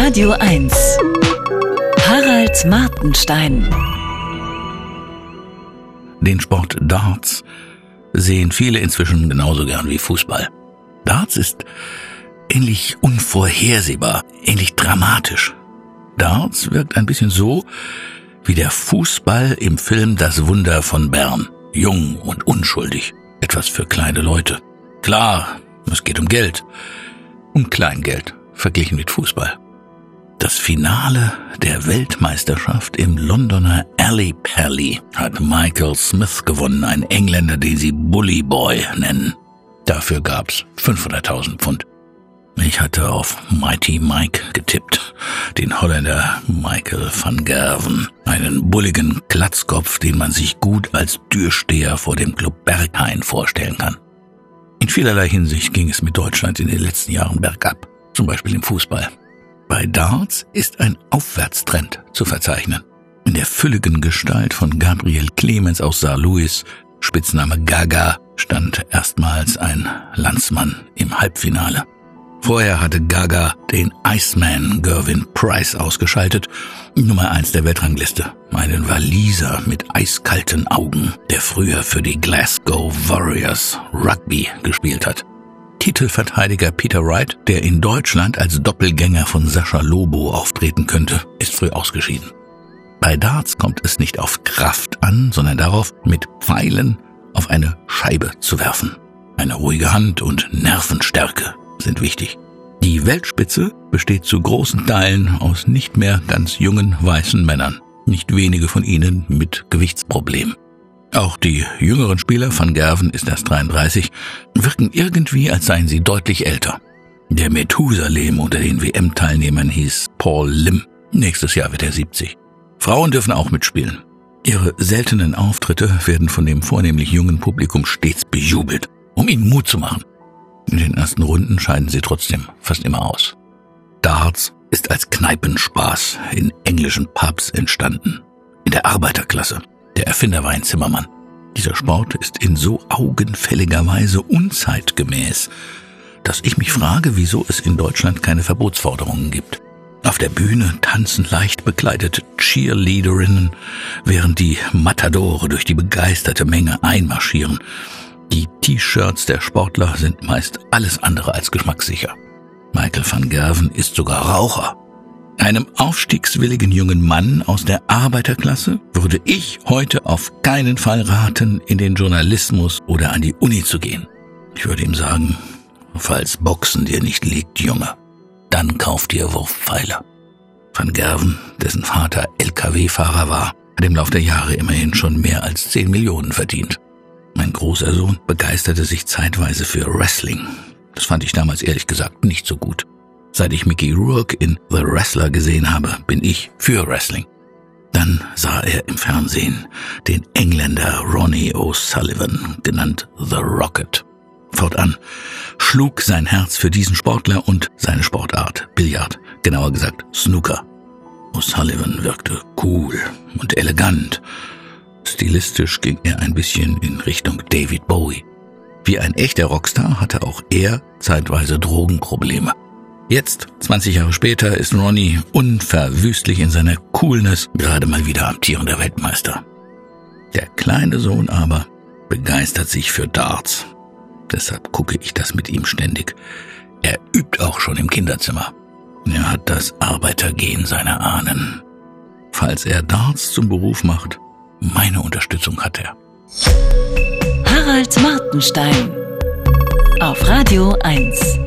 Radio 1. Harald Martenstein. Den Sport Darts sehen viele inzwischen genauso gern wie Fußball. Darts ist ähnlich unvorhersehbar, ähnlich dramatisch. Darts wirkt ein bisschen so wie der Fußball im Film Das Wunder von Bern. Jung und unschuldig. Etwas für kleine Leute. Klar, es geht um Geld. Um Kleingeld, verglichen mit Fußball. Das Finale der Weltmeisterschaft im Londoner Alley Pally hat Michael Smith gewonnen, ein Engländer, den sie Bully Boy nennen. Dafür gab's 500.000 Pfund. Ich hatte auf Mighty Mike getippt, den Holländer Michael van Gerven, einen bulligen Klatzkopf, den man sich gut als Türsteher vor dem Club Berghain vorstellen kann. In vielerlei Hinsicht ging es mit Deutschland in den letzten Jahren bergab, zum Beispiel im Fußball. Bei Darts ist ein Aufwärtstrend zu verzeichnen. In der fülligen Gestalt von Gabriel Clemens aus Saar Louis, Spitzname Gaga, stand erstmals ein Landsmann im Halbfinale. Vorher hatte Gaga den Iceman Gervin Price ausgeschaltet, Nummer eins der Weltrangliste, einen Waliser mit eiskalten Augen, der früher für die Glasgow Warriors Rugby gespielt hat. Titelverteidiger Peter Wright, der in Deutschland als Doppelgänger von Sascha Lobo auftreten könnte, ist früh ausgeschieden. Bei Darts kommt es nicht auf Kraft an, sondern darauf, mit Pfeilen auf eine Scheibe zu werfen. Eine ruhige Hand und Nervenstärke sind wichtig. Die Weltspitze besteht zu großen Teilen aus nicht mehr ganz jungen weißen Männern, nicht wenige von ihnen mit Gewichtsproblemen. Auch die jüngeren Spieler, Van Gerven ist erst 33, wirken irgendwie, als seien sie deutlich älter. Der Methusalem unter den WM-Teilnehmern hieß Paul Lim. Nächstes Jahr wird er 70. Frauen dürfen auch mitspielen. Ihre seltenen Auftritte werden von dem vornehmlich jungen Publikum stets bejubelt, um ihnen Mut zu machen. In den ersten Runden scheiden sie trotzdem fast immer aus. Darts ist als Kneipenspaß in englischen Pubs entstanden. In der Arbeiterklasse. Der Erfinder war ein Zimmermann. Dieser Sport ist in so augenfälliger Weise unzeitgemäß, dass ich mich frage, wieso es in Deutschland keine Verbotsforderungen gibt. Auf der Bühne tanzen leicht bekleidete Cheerleaderinnen, während die Matadore durch die begeisterte Menge einmarschieren. Die T-Shirts der Sportler sind meist alles andere als geschmackssicher. Michael van Gerven ist sogar Raucher. Einem aufstiegswilligen jungen Mann aus der Arbeiterklasse würde ich heute auf keinen Fall raten, in den Journalismus oder an die Uni zu gehen. Ich würde ihm sagen, falls Boxen dir nicht liegt, Junge, dann kauf dir Wurfpfeiler. Van Gerven, dessen Vater LKW-Fahrer war, hat im Lauf der Jahre immerhin schon mehr als 10 Millionen verdient. Mein großer Sohn begeisterte sich zeitweise für Wrestling. Das fand ich damals ehrlich gesagt nicht so gut. Seit ich Mickey Rourke in The Wrestler gesehen habe, bin ich für Wrestling. Dann sah er im Fernsehen den Engländer Ronnie O'Sullivan, genannt The Rocket. Fortan schlug sein Herz für diesen Sportler und seine Sportart, Billard, genauer gesagt Snooker. O'Sullivan wirkte cool und elegant. Stilistisch ging er ein bisschen in Richtung David Bowie. Wie ein echter Rockstar hatte auch er zeitweise Drogenprobleme. Jetzt, 20 Jahre später, ist Ronnie unverwüstlich in seiner Coolness gerade mal wieder amtierender Weltmeister. Der kleine Sohn aber begeistert sich für Darts. Deshalb gucke ich das mit ihm ständig. Er übt auch schon im Kinderzimmer. Er hat das Arbeitergehen seiner Ahnen. Falls er Darts zum Beruf macht, meine Unterstützung hat er. Harald Martenstein auf Radio 1.